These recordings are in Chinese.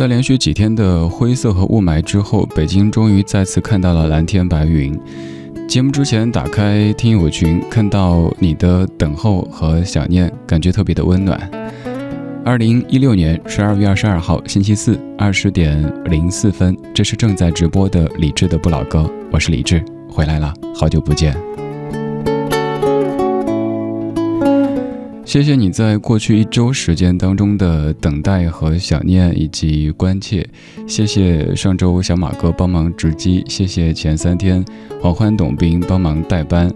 在连续几天的灰色和雾霾之后，北京终于再次看到了蓝天白云。节目之前打开听友群，看到你的等候和想念，感觉特别的温暖。二零一六年十二月二十二号星期四二十点零四分，这是正在直播的李志的不老歌，我是李志，回来了，好久不见。谢谢你在过去一周时间当中的等待和想念以及关切，谢谢上周小马哥帮忙值机，谢谢前三天黄欢董兵帮忙代班，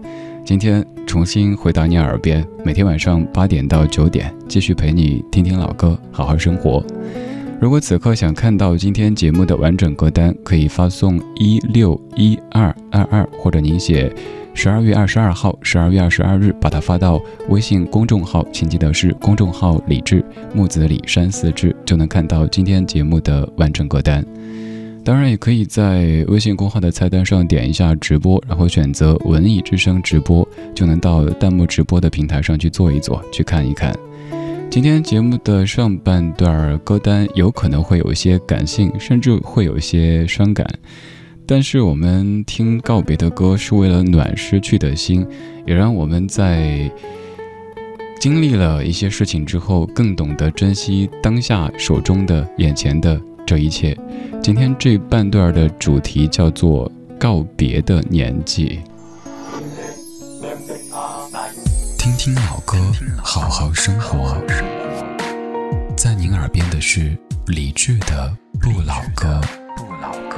今天重新回到你耳边，每天晚上八点到九点继续陪你听听老歌，好好生活。如果此刻想看到今天节目的完整歌单，可以发送一六一二二二，或者您写。十二月二十二号，十二月二十二日，把它发到微信公众号，请记得是公众号“李志木子李山四志”，就能看到今天节目的完整歌单。当然，也可以在微信公号的菜单上点一下直播，然后选择“文艺之声直播”，就能到弹幕直播的平台上去坐一坐，去看一看。今天节目的上半段歌单有可能会有一些感性，甚至会有一些伤感。但是我们听告别的歌，是为了暖失去的心，也让我们在经历了一些事情之后，更懂得珍惜当下手中的、眼前的这一切。今天这半段的主题叫做“告别的年纪”。听听老歌，好好生活。在您耳边的是理智的不老歌。不老歌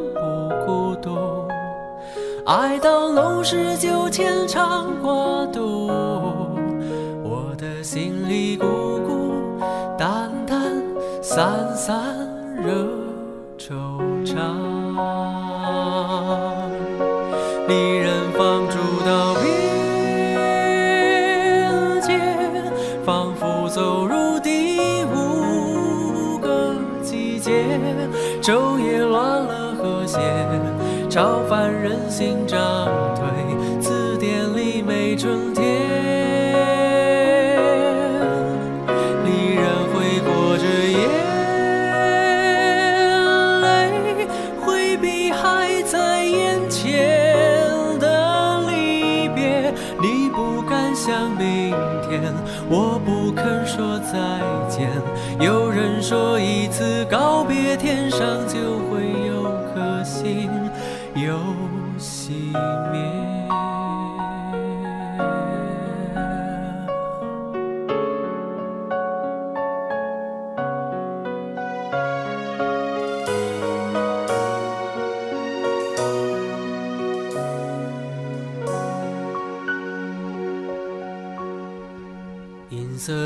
爱到浓时就牵肠挂肚，我的心里孤孤单单，散散惹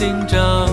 心涨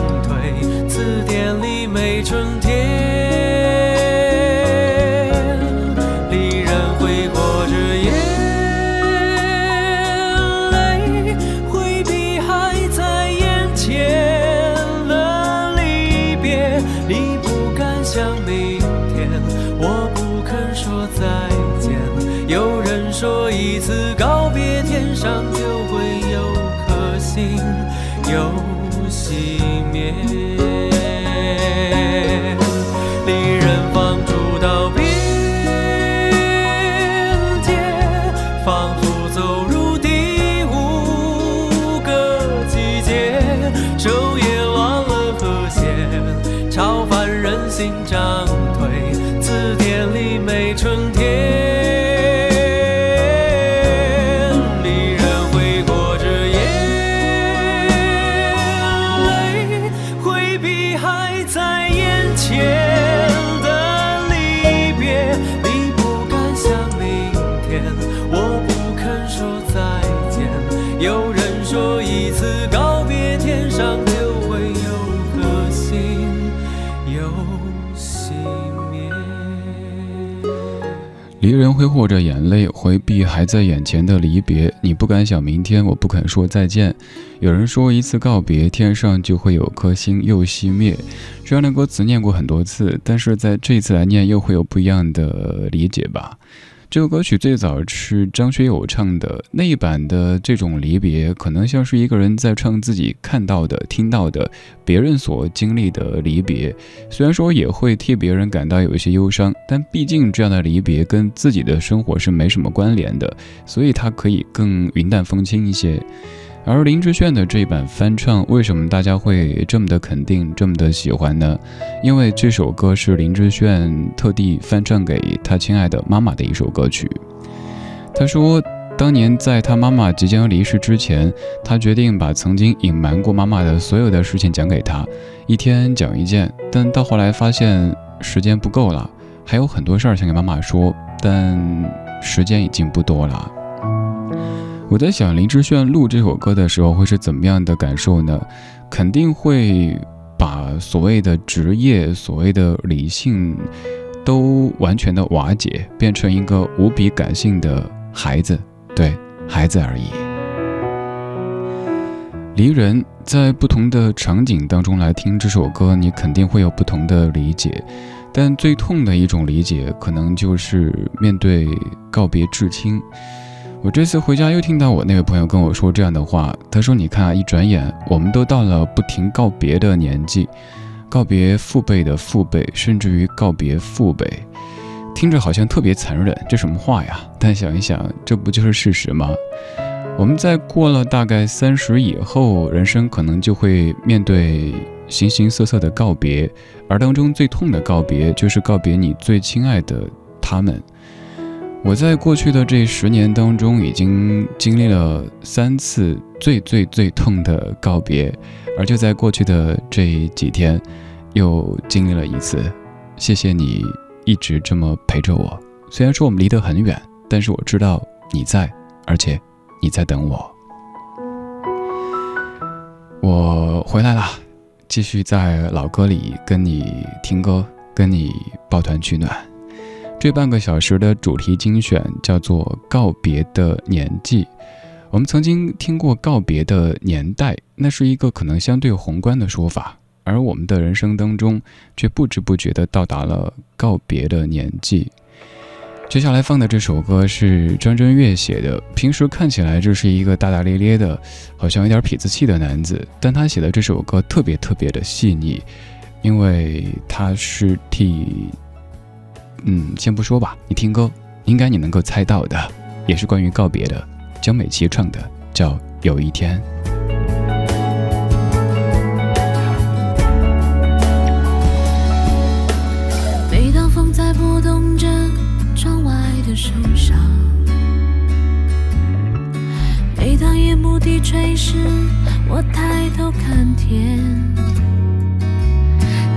挥霍着眼泪，回避还在眼前的离别。你不敢想明天，我不肯说再见。有人说，一次告别，天上就会有颗星又熄灭。这样的歌词念过很多次，但是在这一次来念，又会有不一样的理解吧。这首歌曲最早是张学友唱的那一版的，这种离别可能像是一个人在唱自己看到的、听到的别人所经历的离别。虽然说也会替别人感到有一些忧伤，但毕竟这样的离别跟自己的生活是没什么关联的，所以它可以更云淡风轻一些。而林志炫的这一版翻唱，为什么大家会这么的肯定、这么的喜欢呢？因为这首歌是林志炫特地翻唱给他亲爱的妈妈的一首歌曲。他说，当年在他妈妈即将离世之前，他决定把曾经隐瞒过妈妈的所有的事情讲给她，一天讲一件。但到后来发现时间不够了，还有很多事儿想给妈妈说，但时间已经不多了。我在想，林志炫录这首歌的时候会是怎么样的感受呢？肯定会把所谓的职业、所谓的理性都完全的瓦解，变成一个无比感性的孩子，对孩子而已。离人在不同的场景当中来听这首歌，你肯定会有不同的理解，但最痛的一种理解，可能就是面对告别至亲。我这次回家又听到我那位朋友跟我说这样的话，他说：“你看啊，一转眼我们都到了不停告别的年纪，告别父辈的父辈，甚至于告别父辈，听着好像特别残忍，这什么话呀？但想一想，这不就是事实吗？我们在过了大概三十以后，人生可能就会面对形形色色的告别，而当中最痛的告别，就是告别你最亲爱的他们。”我在过去的这十年当中，已经经历了三次最最最痛的告别，而就在过去的这几天，又经历了一次。谢谢你一直这么陪着我，虽然说我们离得很远，但是我知道你在，而且你在等我。我回来了，继续在老歌里跟你听歌，跟你抱团取暖。这半个小时的主题精选叫做《告别的年纪》。我们曾经听过“告别的年代”，那是一个可能相对宏观的说法，而我们的人生当中却不知不觉地到达了告别的年纪。接下来放的这首歌是张震岳写的。平时看起来这是一个大大咧咧的，好像有点痞子气的男子，但他写的这首歌特别特别的细腻，因为他是替。嗯，先不说吧，你听歌，应该你能够猜到的，也是关于告别的。江美琪唱的，叫《有一天》。每当风在拨动着窗外的树梢，每当夜幕低垂时，我抬头看天，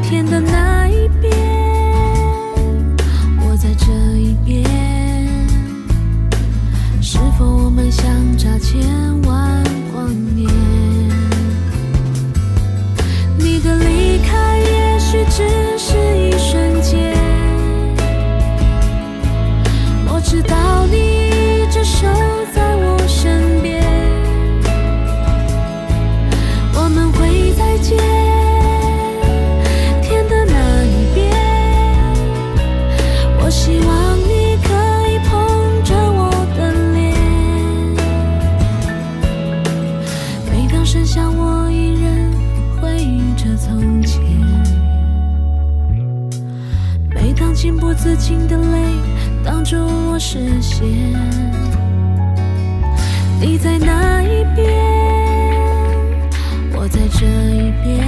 天的那一边。在这一边是否我们相差千万光年？你的离开也许只是一瞬间。我知道你一直情的泪挡住我视线，你在哪一边？我在这一边。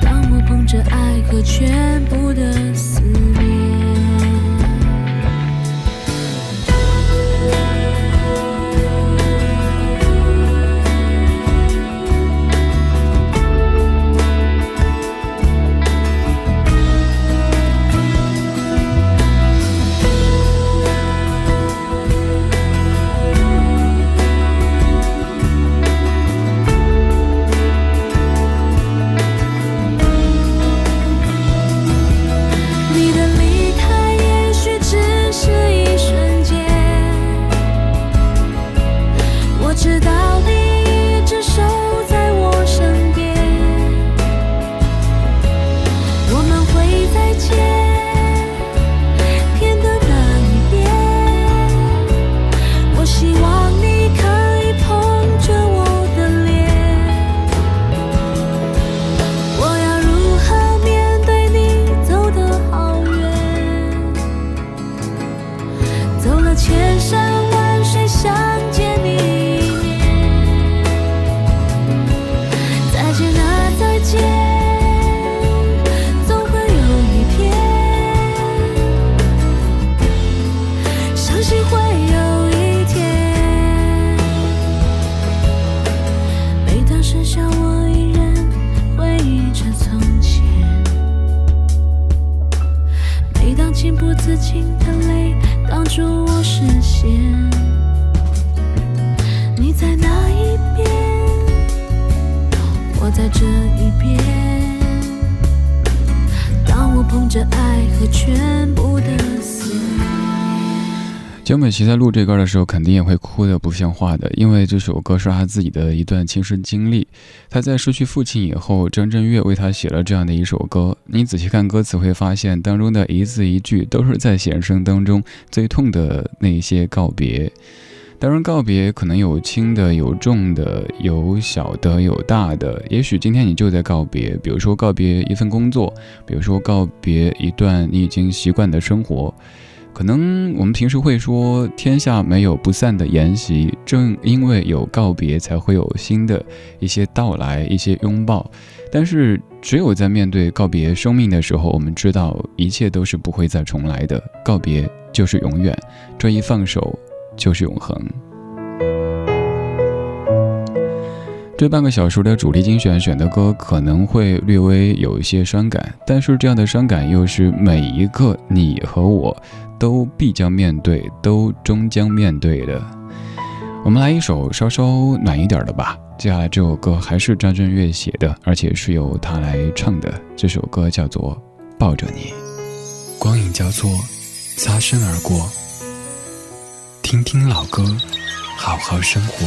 当我捧着爱和全部的琪在录这歌的时候，肯定也会哭得不像话的，因为这首歌是他自己的一段亲身经历。他在失去父亲以后，张震岳为他写了这样的一首歌。你仔细看歌词，会发现当中的一字一句都是在写人生当中最痛的那些告别。当然，告别可能有轻的，有重的，有小的，有大的。也许今天你就在告别，比如说告别一份工作，比如说告别一段你已经习惯的生活。可能我们平时会说“天下没有不散的筵席”，正因为有告别，才会有新的一些到来，一些拥抱。但是，只有在面对告别生命的时候，我们知道一切都是不会再重来的，告别就是永远，这一放手就是永恒。这半个小时的主题精选选的歌可能会略微有一些伤感，但是这样的伤感又是每一个你和我都必将面对，都终将面对的。我们来一首稍稍暖一点的吧。接下来这首歌还是张震岳写的，而且是由他来唱的。这首歌叫做《抱着你》，光影交错，擦身而过。听听老歌，好好生活。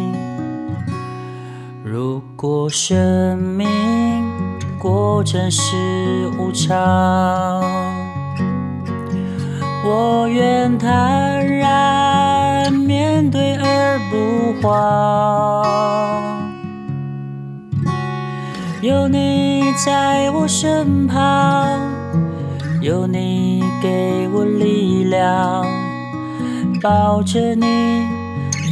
如果生命果真是无常，我愿坦然面对而不慌。有你在我身旁，有你给我力量，抱着你，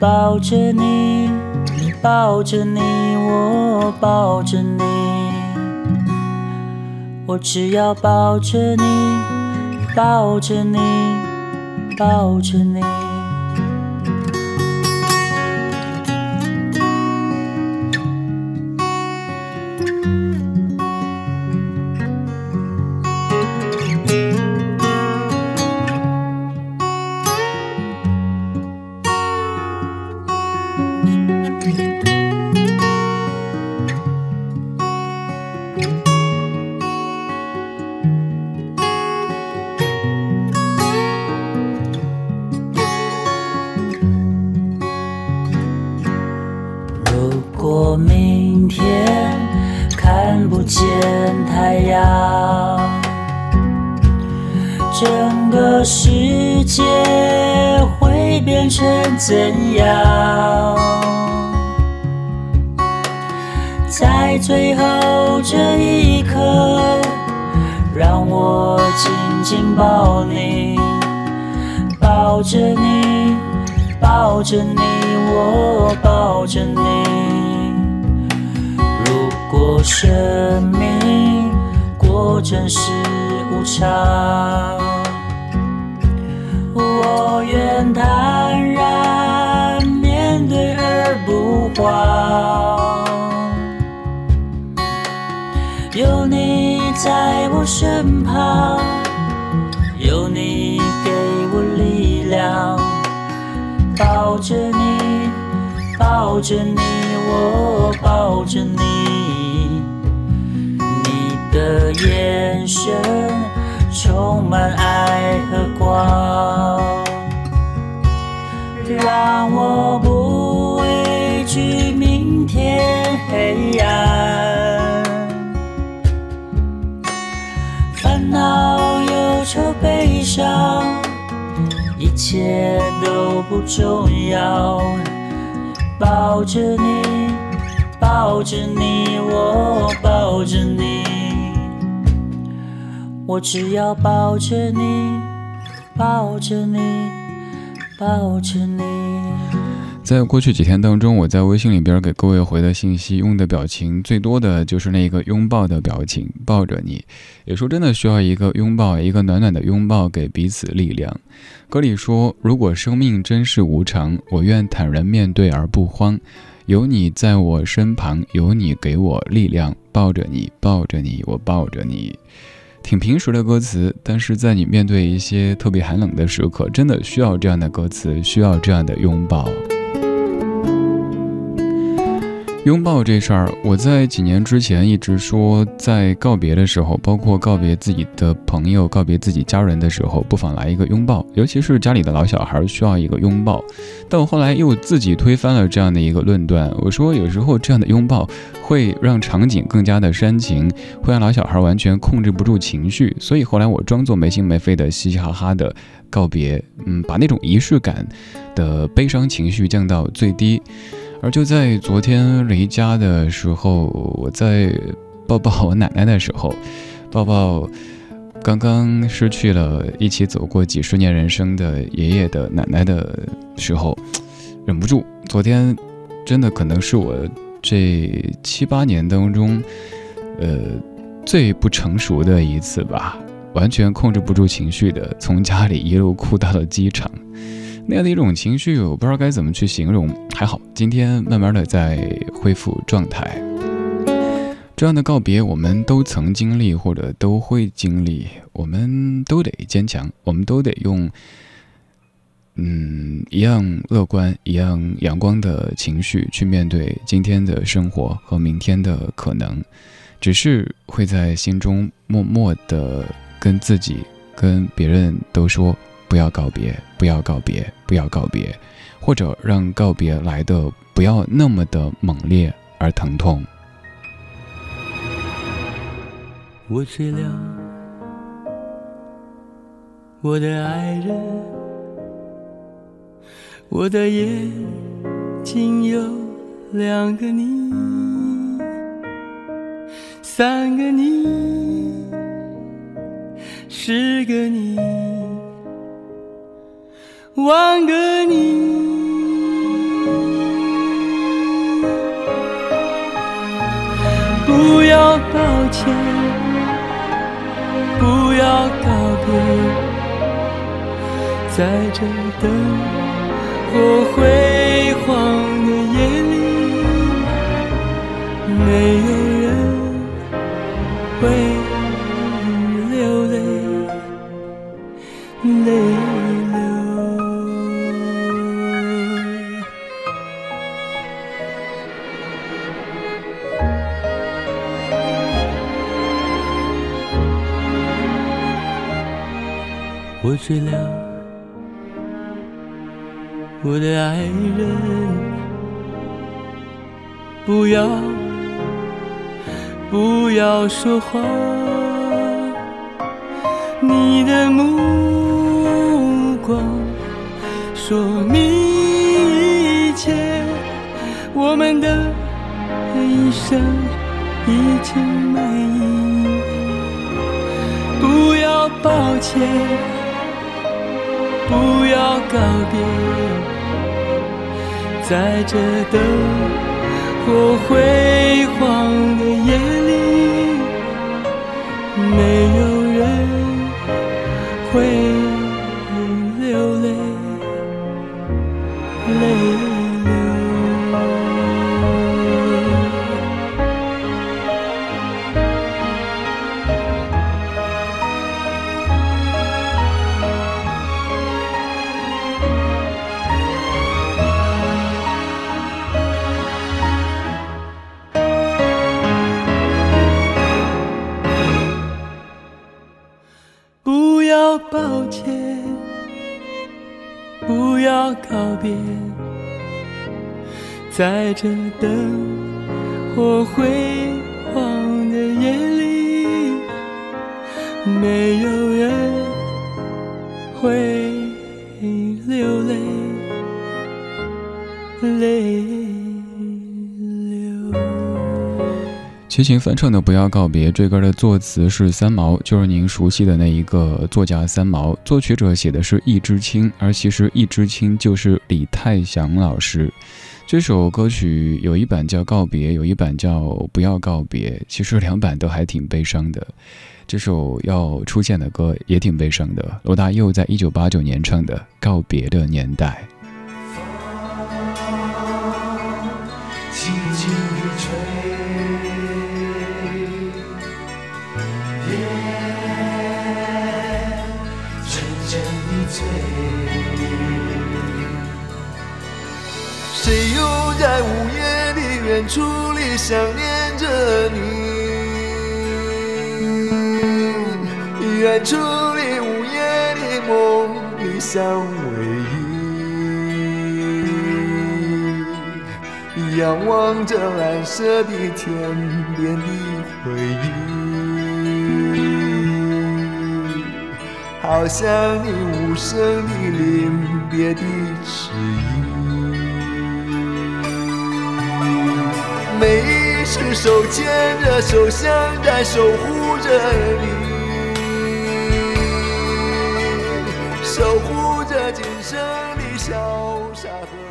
抱着你，抱着你，我抱着你，我只要抱着你，抱着你，抱着你。最后这一刻，让我紧紧抱你，抱着你，抱着你，我抱着你。如果生命果真是无常，我愿坦然面对而不慌。在我身旁，有你给我力量，抱着你，抱着你，我抱着你，你的眼神充满爱和光，让我不畏惧明天黑暗。愁、悲伤，一切都不重要。抱着你，抱着你，我抱着你，我只要抱着你，抱着你，抱着你。在过去几天当中，我在微信里边给各位回的信息，用的表情最多的就是那个拥抱的表情，抱着你。有时候真的需要一个拥抱，一个暖暖的拥抱，给彼此力量。歌里说：“如果生命真是无常，我愿坦然面对而不慌。有你在我身旁，有你给我力量，抱着你，抱着你，我抱着你。”挺平实的歌词，但是在你面对一些特别寒冷的时刻，真的需要这样的歌词，需要这样的拥抱。拥抱这事儿，我在几年之前一直说，在告别的时候，包括告别自己的朋友、告别自己家人的时候，不妨来一个拥抱，尤其是家里的老小孩需要一个拥抱。但我后来又自己推翻了这样的一个论断，我说有时候这样的拥抱会让场景更加的煽情，会让老小孩完全控制不住情绪，所以后来我装作没心没肺的嘻嘻哈哈的告别，嗯，把那种仪式感的悲伤情绪降到最低。而就在昨天离家的时候，我在抱抱我奶奶的时候，抱抱刚刚失去了一起走过几十年人生的爷爷的奶奶的时候，忍不住，昨天真的可能是我这七八年当中，呃，最不成熟的一次吧，完全控制不住情绪的，从家里一路哭到了机场。那样的一种情绪，我不知道该怎么去形容。还好，今天慢慢的在恢复状态。这样的告别，我们都曾经历，或者都会经历。我们都得坚强，我们都得用，嗯，一样乐观、一样阳光的情绪去面对今天的生活和明天的可能。只是会在心中默默的跟自己、跟别人都说。不要告别，不要告别，不要告别，或者让告别来的不要那么的猛烈而疼痛。我睡了，我的爱人，我的眼睛有两个你，三个你，十个你。万个你。不要抱歉不要告别在这灯火辉煌的夜里没有我睡了，我的爱人，不要不要说话，你的目光说明一切，我们的一生已经满意，不要抱歉。不要告别，在这灯火辉煌的夜别在这灯火辉煌的夜里，没有人会流泪，泪。齐秦翻唱的《不要告别》这歌的作词是三毛，就是您熟悉的那一个作家三毛。作曲者写的是易知青，而其实易知青就是李泰祥老师。这首歌曲有一版叫《告别》，有一版叫《不要告别》，其实两版都还挺悲伤的。这首要出现的歌也挺悲伤的，罗大佑在一九八九年唱的《告别的年代》。远处里想念着你？远处里午夜的梦里相偎依，仰望着蓝色的天边的回忆，好像你无声的临别的迟疑。每一次手牵着手，像在守护着你，守护着今生的潇洒和。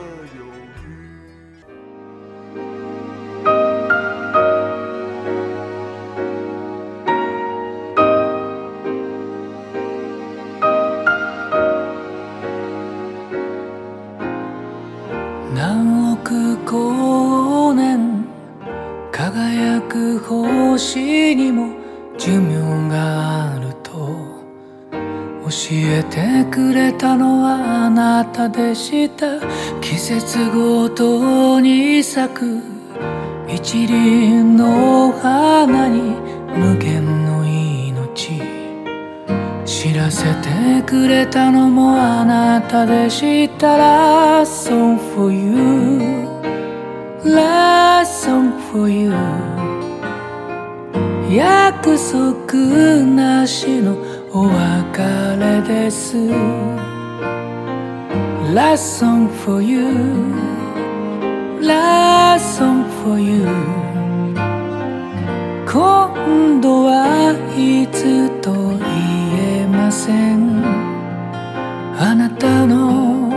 た季節ごとに咲く一輪の花に無限の命。知らせてくれたのもあなたでした Last song for you. Last song for you. 約束なしのお別れです。Last song for you Last song for you 今度はいつと言えませんあなたの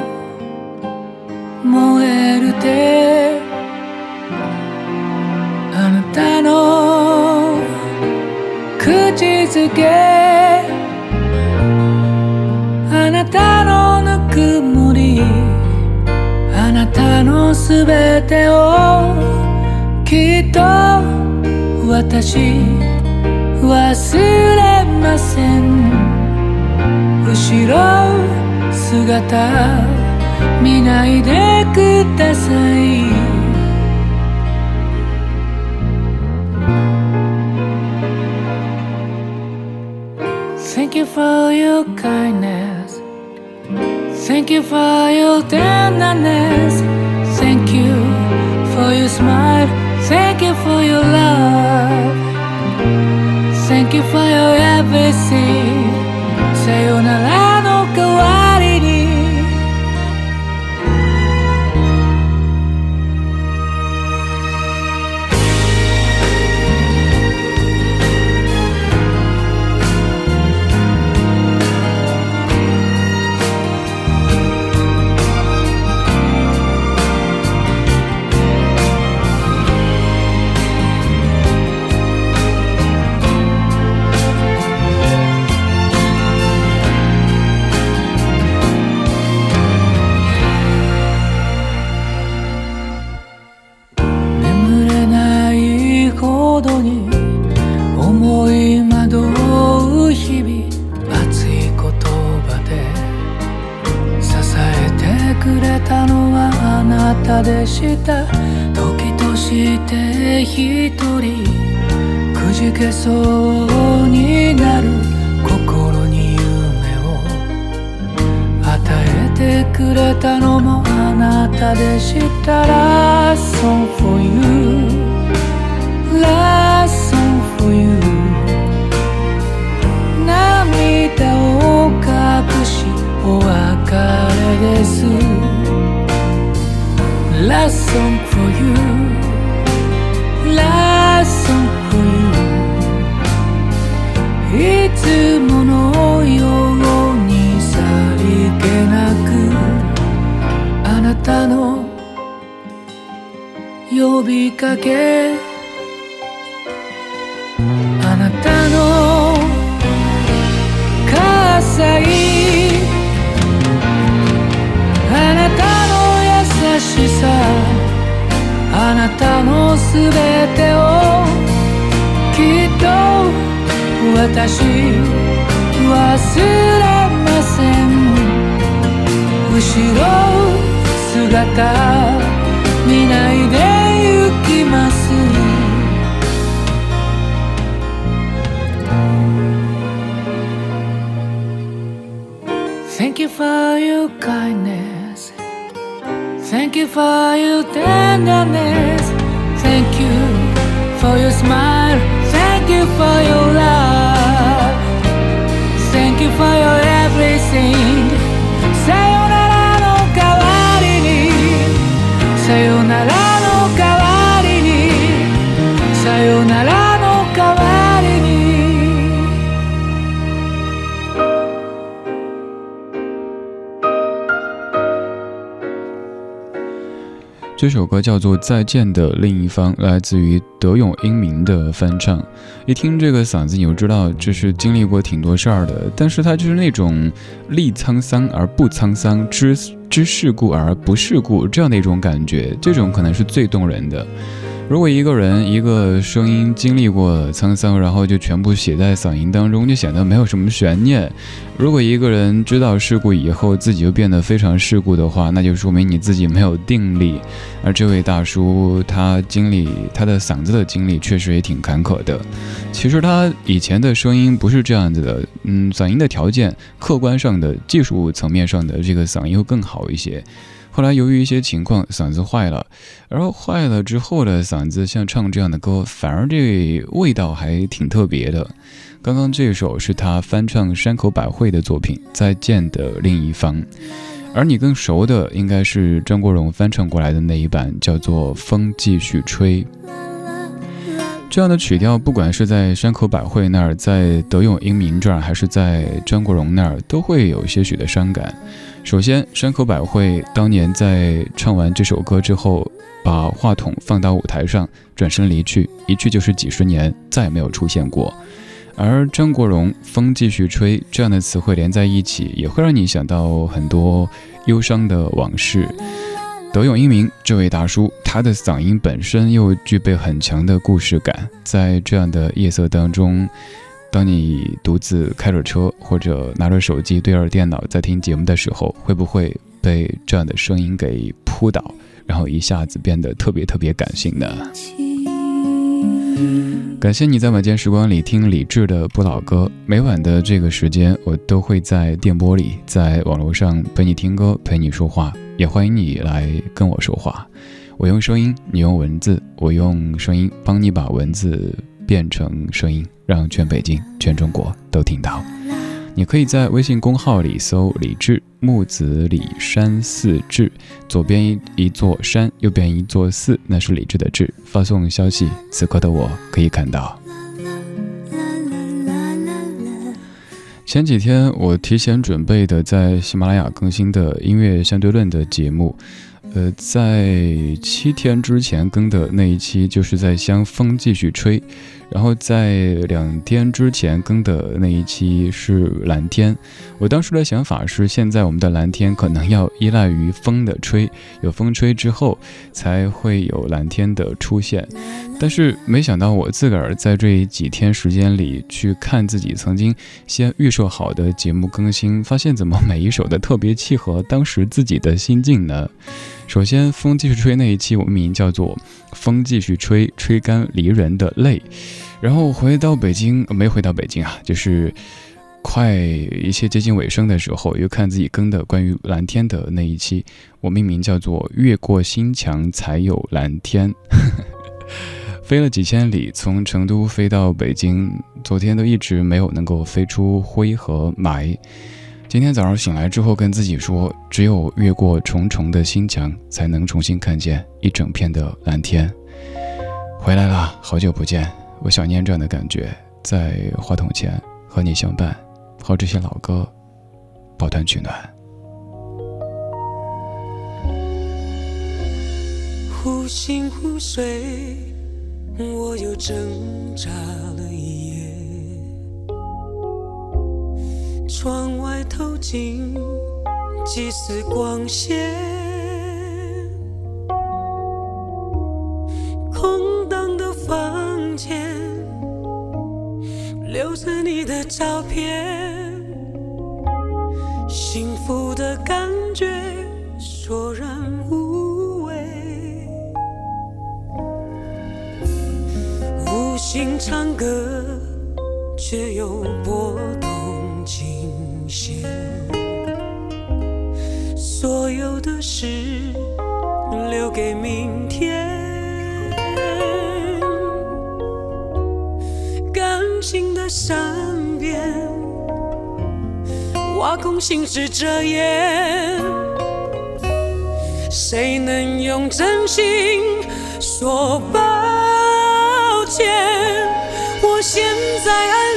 燃える手あなたのちづけすべてをきっと私忘れません後ろ姿見ないでください Thank you for your kindness. Thank you for your tenderness. Thank you for your smile. Thank you for your love. Thank you for your everything. さでした。時として一人くじけそうになる心に夢を与えてくれたのもあなたでした。Last song for you Last song for you 涙を隠しお別れです。Last song for you Last song for you いつものようにさりげなくあなたの呼びかけたのすべてをきっと私忘れません後ろ姿見ないで行きます Thank you for your kindness Thank you for your tenderness 这首歌叫做《再见的另一方》，来自于德永英明的翻唱。一听这个嗓子，你就知道这是经历过挺多事儿的。但是他就是那种历沧桑而不沧桑，知知世故而不世故这样的一种感觉，这种可能是最动人的。如果一个人一个声音经历过沧桑，然后就全部写在嗓音当中，就显得没有什么悬念。如果一个人知道事故以后，自己就变得非常世故的话，那就说明你自己没有定力。而这位大叔，他经历他的嗓子的经历确实也挺坎坷的。其实他以前的声音不是这样子的，嗯，嗓音的条件，客观上的技术层面上的这个嗓音会更好一些。后来由于一些情况，嗓子坏了，而坏了之后的嗓子，像唱这样的歌，反而这味道还挺特别的。刚刚这首是他翻唱山口百惠的作品《再见的另一方》，而你更熟的应该是张国荣翻唱过来的那一版，叫做《风继续吹》。这样的曲调，不管是在山口百惠那儿，在德永英明这儿，还是在张国荣那儿，都会有些许的伤感。首先，山口百惠当年在唱完这首歌之后，把话筒放到舞台上，转身离去，一去就是几十年，再也没有出现过。而张国荣《风继续吹》这样的词汇连在一起，也会让你想到很多忧伤的往事。德永英明这位大叔，他的嗓音本身又具备很强的故事感，在这样的夜色当中，当你独自开着车或者拿着手机对着电脑在听节目的时候，会不会被这样的声音给扑倒，然后一下子变得特别特别感性呢？感谢你在晚间时光里听李志的不老歌。每晚的这个时间，我都会在电波里，在网络上陪你听歌，陪你说话，也欢迎你来跟我说话。我用声音，你用文字，我用声音帮你把文字变成声音，让全北京、全中国都听到。你可以在微信公号里搜“李志木子李山寺志”，左边一一座山，右边一座寺，那是李志的志。发送消息，此刻的我可以看到。前几天我提前准备的在喜马拉雅更新的音乐相对论的节目。呃，在七天之前更的那一期，就是在香风继续吹，然后在两天之前更的那一期是蓝天。我当时的想法是，现在我们的蓝天可能要依赖于风的吹，有风吹之后才会有蓝天的出现。但是没想到，我自个儿在这几天时间里去看自己曾经先预设好的节目更新，发现怎么每一首的特别契合当时自己的心境呢？首先，风继续吹那一期，我们名叫做《风继续吹，吹干离人的泪》。然后回到北京，没回到北京啊，就是快一切接近尾声的时候，又看自己更的关于蓝天的那一期，我命名叫做《越过心墙才有蓝天》。飞了几千里，从成都飞到北京，昨天都一直没有能够飞出灰和霾。今天早上醒来之后，跟自己说，只有越过重重的心墙，才能重新看见一整片的蓝天。回来了，好久不见，我想念这样的感觉，在话筒前和你相伴，和这些老歌抱团取暖。忽醒忽睡，我又挣扎了一夜。窗外透进几丝光线，空荡的房间留着你的照片，幸福的感觉索然无味，无心唱歌却又拨动。琴弦，所有的事留给明身边，挖空心思遮掩，谁能用真心说抱歉？我现在爱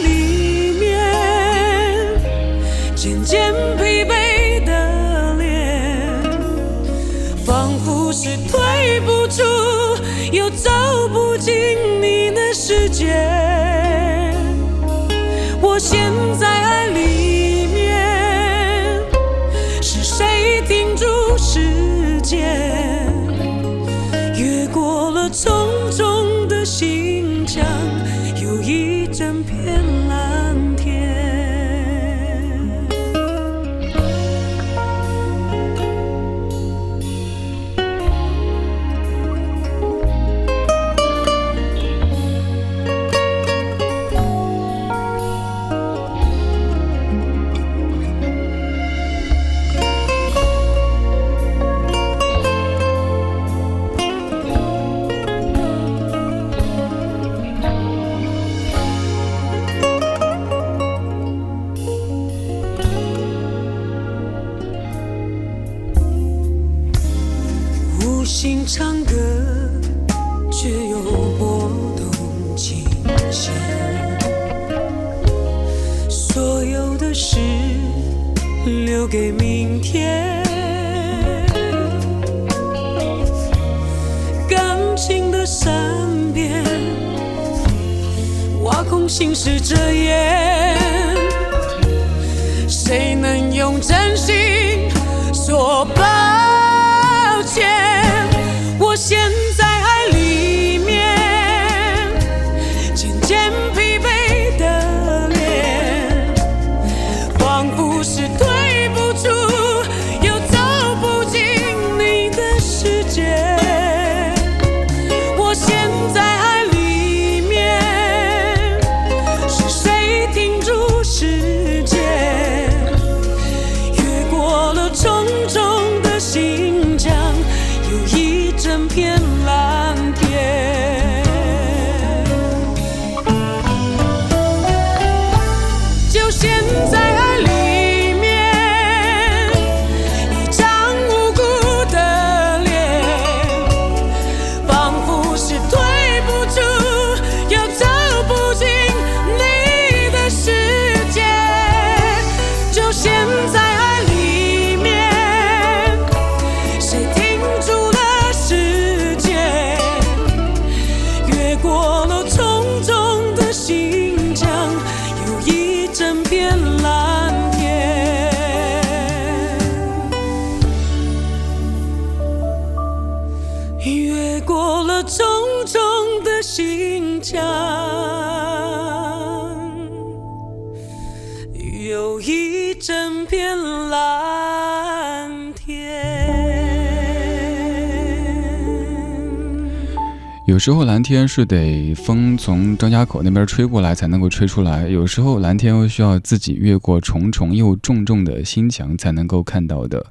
有时候蓝天是得风从张家口那边吹过来才能够吹出来，有时候蓝天又需要自己越过重重又重重的心墙才能够看到的。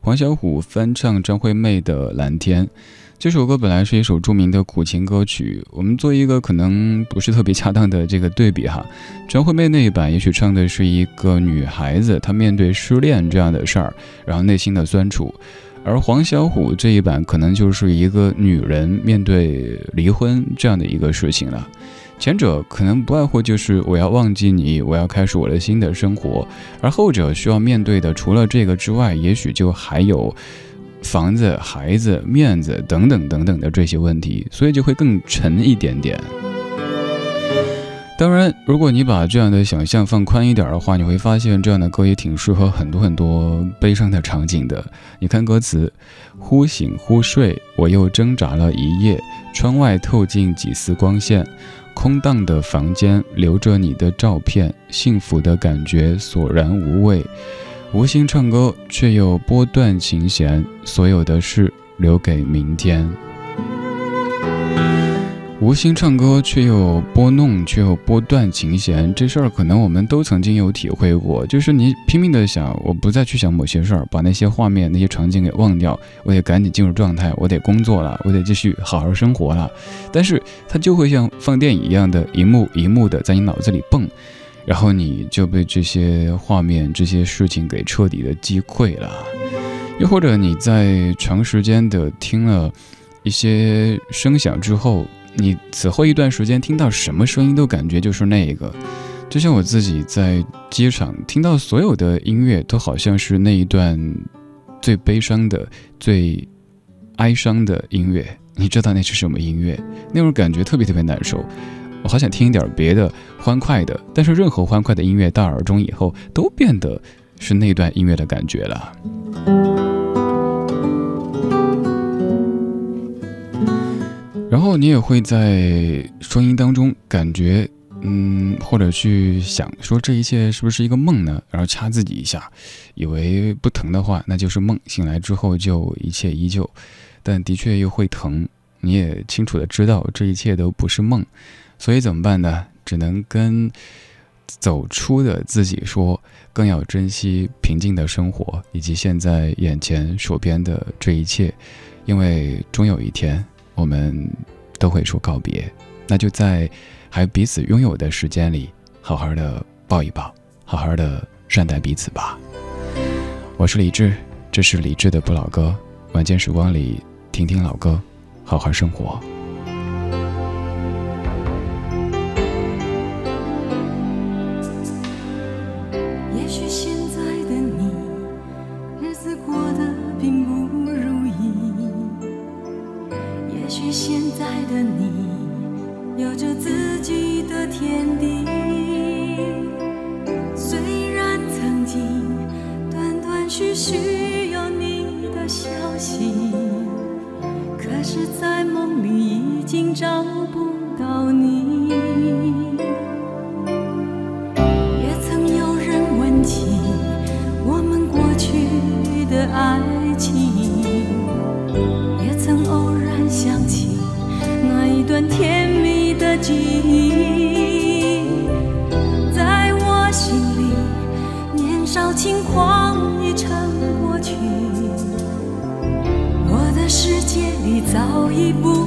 黄小琥翻唱张惠妹的《蓝天》，这首歌本来是一首著名的苦情歌曲，我们做一个可能不是特别恰当的这个对比哈。张惠妹那一版也许唱的是一个女孩子，她面对失恋这样的事儿，然后内心的酸楚。而黄小琥这一版可能就是一个女人面对离婚这样的一个事情了。前者可能不外乎就是我要忘记你，我要开始我的新的生活，而后者需要面对的除了这个之外，也许就还有房子、孩子、面子等等等等的这些问题，所以就会更沉一点点。当然，如果你把这样的想象放宽一点的话，你会发现这样的歌也挺适合很多很多悲伤的场景的。你看歌词：忽醒忽睡，我又挣扎了一夜，窗外透进几丝光线，空荡的房间留着你的照片，幸福的感觉索然无味。无心唱歌，却又拨断琴弦，所有的事留给明天。无心唱歌，却又拨弄，却又拨断琴弦，这事儿可能我们都曾经有体会过。就是你拼命的想，我不再去想某些事儿，把那些画面、那些场景给忘掉，我得赶紧进入状态，我得工作了，我得继续好好生活了。但是它就会像放电影一样的，一幕一幕的在你脑子里蹦，然后你就被这些画面、这些事情给彻底的击溃了。又或者你在长时间的听了一些声响之后，你此后一段时间听到什么声音都感觉就是那个，就像我自己在机场听到所有的音乐，都好像是那一段最悲伤的、最哀伤的音乐。你知道那是什么音乐？那种感觉特别特别难受。我好想听一点别的欢快的，但是任何欢快的音乐到耳中以后，都变得是那段音乐的感觉了。然后你也会在声音当中感觉，嗯，或者去想说这一切是不是一个梦呢？然后掐自己一下，以为不疼的话那就是梦，醒来之后就一切依旧，但的确又会疼。你也清楚的知道这一切都不是梦，所以怎么办呢？只能跟走出的自己说，更要珍惜平静的生活以及现在眼前手边的这一切，因为终有一天。我们都会说告别，那就在还彼此拥有的时间里，好好的抱一抱，好好的善待彼此吧。我是李志，这是李志的不老歌。晚间时光里，听听老歌，好好生活。记忆在我心里年少轻狂已成过去我的世界里早已不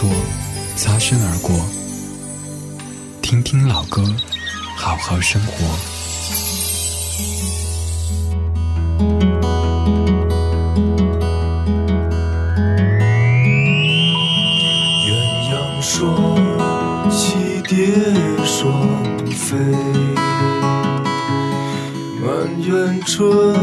错擦身而过听听老歌好好生活。鸳鸯双栖蝶双飞。满园春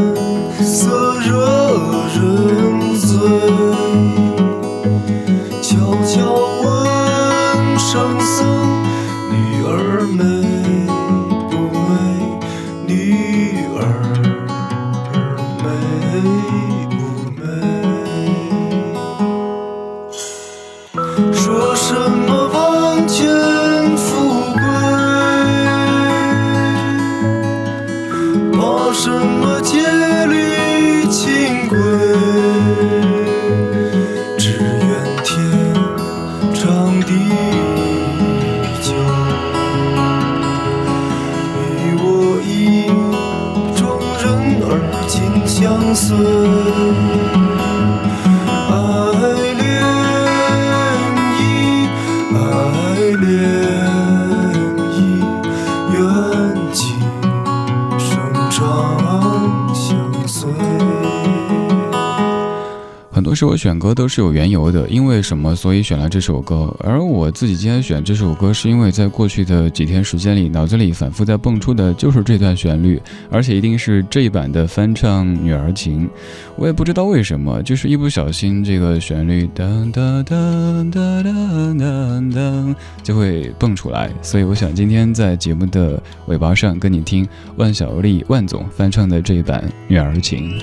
很多时候选歌都是有缘由的，因为什么所以选了这首歌。而我自己今天选这首歌，是因为在过去的几天时间里，脑子里反复在蹦出的就是这段旋律，而且一定是这一版的翻唱《女儿情》。我也不知道为什么，就是一不小心这个旋律噔噔噔噔噔噔噔就会蹦出来。所以我想今天在节目的尾巴上跟你听万小丽万总翻唱的这一版《女儿情》。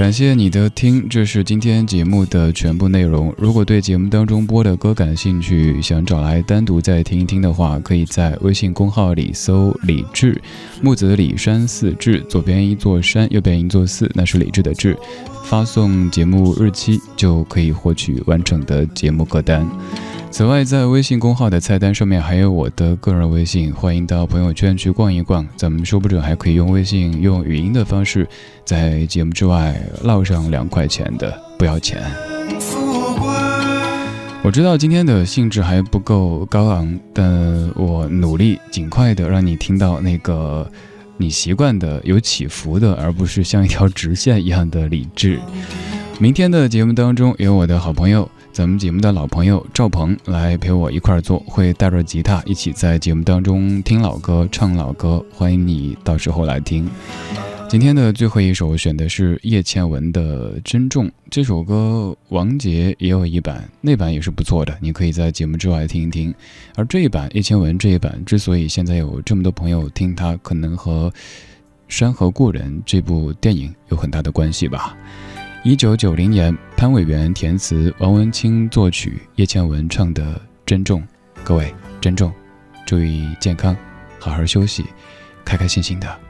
感谢你的听，这是今天节目的全部内容。如果对节目当中播的歌感兴趣，想找来单独再听一听的话，可以在微信公号里搜“李志木子李山寺志”，左边一座山，右边一座寺，那是李志的志。发送节目日期就可以获取完整的节目歌单。此外，在微信公号的菜单上面还有我的个人微信，欢迎到朋友圈去逛一逛。咱们说不准还可以用微信用语音的方式，在节目之外唠上两块钱的，不要钱。我知道今天的兴致还不够高昂，但我努力尽快的让你听到那个你习惯的有起伏的，而不是像一条直线一样的理智。明天的节目当中有我的好朋友。咱们节目的老朋友赵鹏来陪我一块儿做，会带着吉他一起在节目当中听老歌、唱老歌，欢迎你到时候来听。今天的最后一首选的是叶倩文的《珍重》这首歌，王杰也有一版，那版也是不错的，你可以在节目之外听一听。而这一版叶倩文这一版之所以现在有这么多朋友听它，可能和《山河故人》这部电影有很大的关系吧。一九九零年，潘伟元填词，王文清作曲，叶倩文唱的《珍重》，各位珍重，注意健康，好好休息，开开心心的。